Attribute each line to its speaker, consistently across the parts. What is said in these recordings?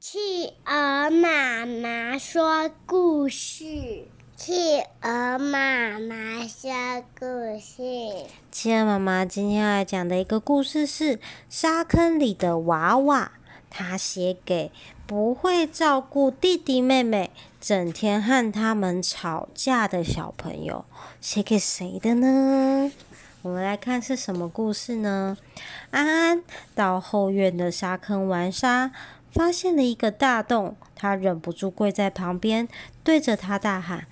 Speaker 1: 企鹅妈妈说故事。企鹅妈妈说故事。
Speaker 2: 企鹅妈妈今天要来讲的一个故事是《沙坑里的娃娃》，她写给不会照顾弟弟妹妹、整天和他们吵架的小朋友。写给谁的呢？我们来看是什么故事呢？安安到后院的沙坑玩沙。发现了一个大洞，他忍不住跪在旁边，对着他大喊：“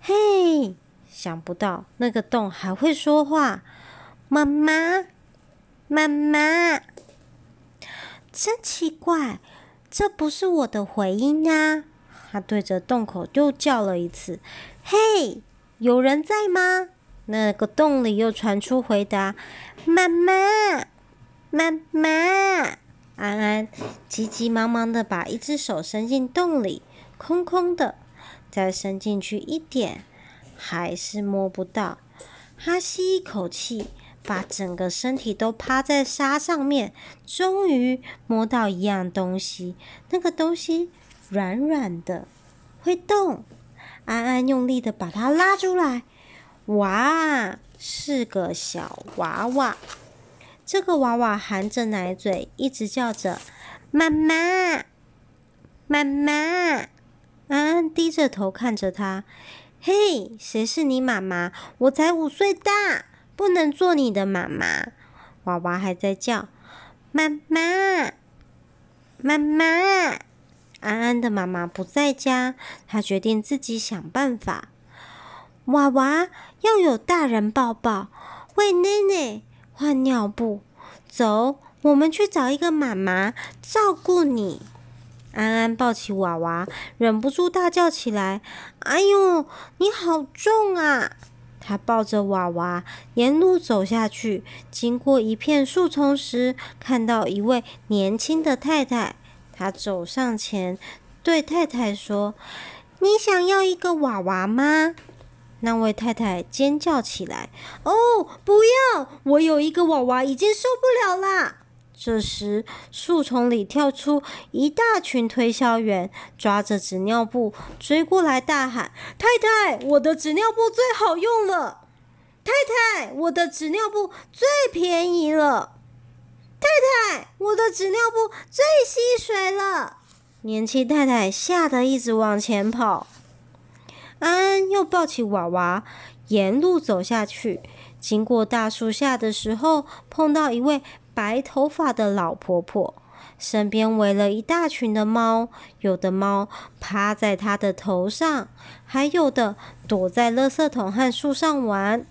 Speaker 2: 嘿！”想不到那个洞还会说话，“妈妈，妈妈！”真奇怪，这不是我的回音呀！他对着洞口又叫了一次：“嘿，有人在吗？”那个洞里又传出回答：“妈妈，妈妈。”安安急急忙忙的把一只手伸进洞里，空空的，再伸进去一点，还是摸不到。他吸一口气，把整个身体都趴在沙上面，终于摸到一样东西。那个东西软软的，会动。安安用力的把它拉出来，哇，是个小娃娃。这个娃娃含着奶嘴，一直叫着“妈妈，妈妈”。安安低着头看着他，“嘿，谁是你妈妈？我才五岁大，不能做你的妈妈。”娃娃还在叫“妈妈，妈妈”。安安的妈妈不在家，她决定自己想办法。娃娃要有大人抱抱，喂奶奶。换尿布，走，我们去找一个妈妈照顾你。安安抱起娃娃，忍不住大叫起来：“哎呦，你好重啊！”他抱着娃娃沿路走下去，经过一片树丛时，看到一位年轻的太太。他走上前，对太太说：“你想要一个娃娃吗？”那位太太尖叫起来：“哦，不要！我有一个娃娃，已经受不了啦！”这时，树丛里跳出一大群推销员，抓着纸尿布追过来，大喊：“太太，我的纸尿布最好用了！太太，我的纸尿布最便宜了！太太，我的纸尿布最吸水了！”年轻太太吓得一直往前跑。安安又抱起娃娃，沿路走下去。经过大树下的时候，碰到一位白头发的老婆婆，身边围了一大群的猫，有的猫趴在她的头上，还有的躲在垃圾桶和树上玩。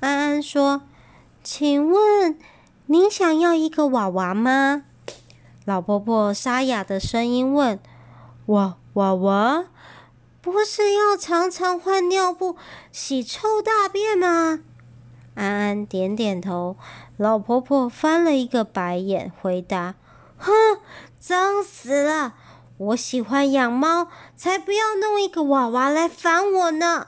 Speaker 2: 安安说：“请问您想要一个娃娃吗？”老婆婆沙哑的声音问：“娃娃娃？”不是要常常换尿布、洗臭大便吗？安安点点头。老婆婆翻了一个白眼，回答：“哼，脏死了！我喜欢养猫，才不要弄一个娃娃来烦我呢。”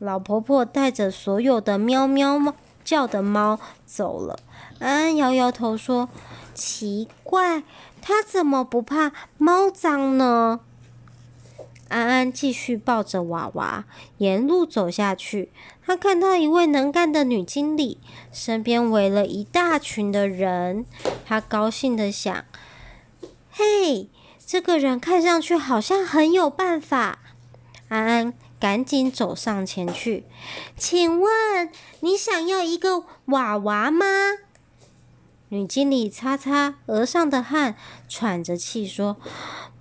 Speaker 2: 老婆婆带着所有的喵喵叫的猫走了。安安摇摇头说：“奇怪，她怎么不怕猫脏呢？”安安继续抱着娃娃沿路走下去。他看到一位能干的女经理，身边围了一大群的人。他高兴地想：“嘿，这个人看上去好像很有办法。”安安赶紧走上前去：“请问你想要一个娃娃吗？”女经理擦擦额上的汗，喘着气说。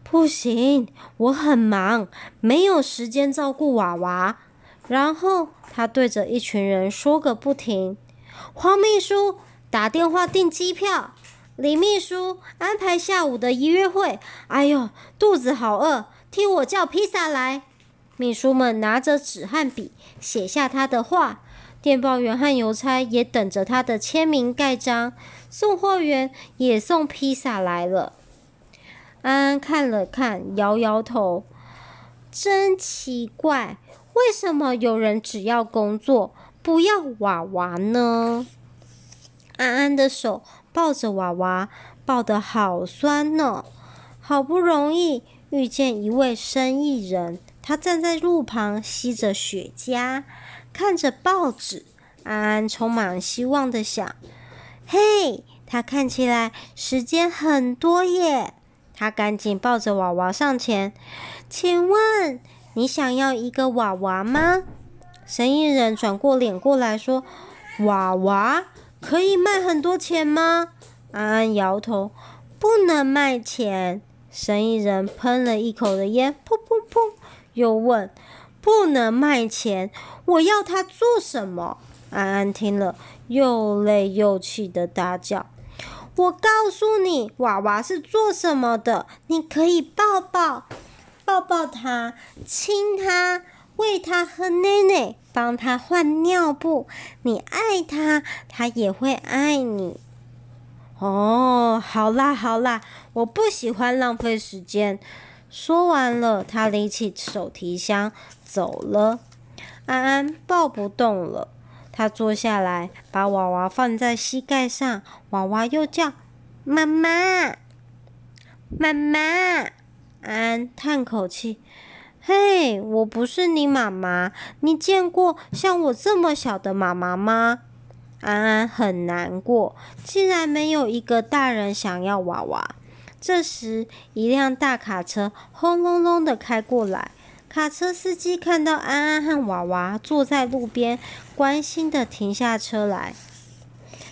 Speaker 2: 不行，我很忙，没有时间照顾娃娃。然后他对着一群人说个不停：“黄秘书打电话订机票，李秘书安排下午的约会。哎呦，肚子好饿，替我叫披萨来。”秘书们拿着纸和笔写下他的话，电报员和邮差也等着他的签名盖章，送货员也送披萨来了。安安看了看，摇摇头，真奇怪，为什么有人只要工作，不要娃娃呢？安安的手抱着娃娃，抱得好酸呢，好不容易遇见一位生意人，他站在路旁吸着雪茄，看着报纸。安安充满希望的想：“嘿，他看起来时间很多耶。”他赶紧抱着娃娃上前，请问你想要一个娃娃吗？生意人转过脸过来说：“娃娃可以卖很多钱吗？”安安摇头：“不能卖钱。”生意人喷了一口的烟，噗噗噗，又问：“不能卖钱，我要它做什么？”安安听了，又累又气的大叫：“我告诉你，娃娃是做什么的？你可以抱抱，抱抱它，亲它，喂它喝奶奶，帮它换尿布。你爱它，它也会爱你。”哦，好啦好啦，我不喜欢浪费时间。说完了，他拎起手提箱走了。安安抱不动了，他坐下来，把娃娃放在膝盖上。娃娃又叫妈妈，妈妈。安安叹口气：“嘿，我不是你妈妈。你见过像我这么小的妈妈吗？”安安很难过，竟然没有一个大人想要娃娃。这时，一辆大卡车轰隆隆的开过来。卡车司机看到安安和娃娃坐在路边，关心的停下车来。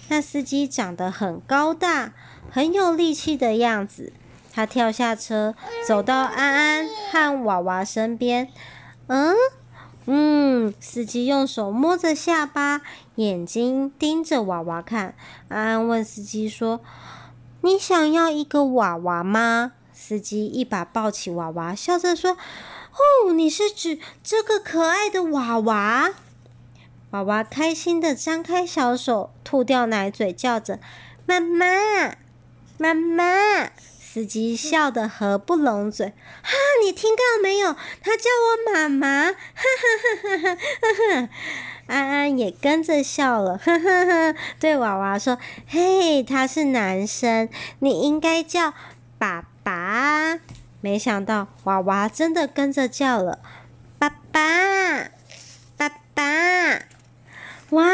Speaker 2: 那司机长得很高大，很有力气的样子。他跳下车，走到安安和娃娃身边。嗯。嗯，司机用手摸着下巴，眼睛盯着娃娃看。安安问司机说：“你想要一个娃娃吗？”司机一把抱起娃娃，笑着说：“哦，你是指这个可爱的娃娃？”娃娃开心地张开小手，吐掉奶嘴，叫着：“妈妈，妈妈。”司机笑得合不拢嘴，哈！你听到没有？他叫我妈妈，哈哈哈哈哈哈！安安也跟着笑了，呵呵呵，对娃娃说：“嘿，他是男生，你应该叫爸爸。”没想到娃娃真的跟着叫了：“爸爸，爸爸！”哇！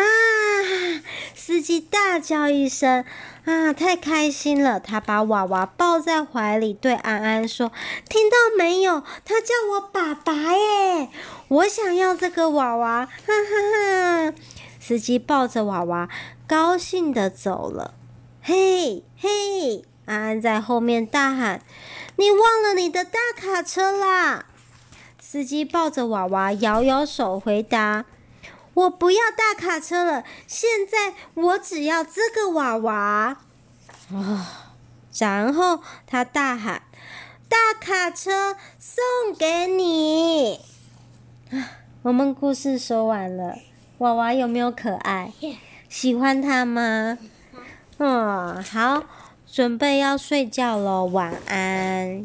Speaker 2: 司机大叫一声。啊，太开心了！他把娃娃抱在怀里，对安安说：“听到没有？他叫我爸爸耶！我想要这个娃娃。”哈哈哈！司机抱着娃娃，高兴地走了。嘿，嘿！安安在后面大喊：“你忘了你的大卡车啦！”司机抱着娃娃，摇摇手回答。我不要大卡车了，现在我只要这个娃娃。啊、哦！然后他大喊：“大卡车送给你！”啊，我们故事说完了，娃娃有没有可爱？喜欢它吗？嗯，好，准备要睡觉了，晚安。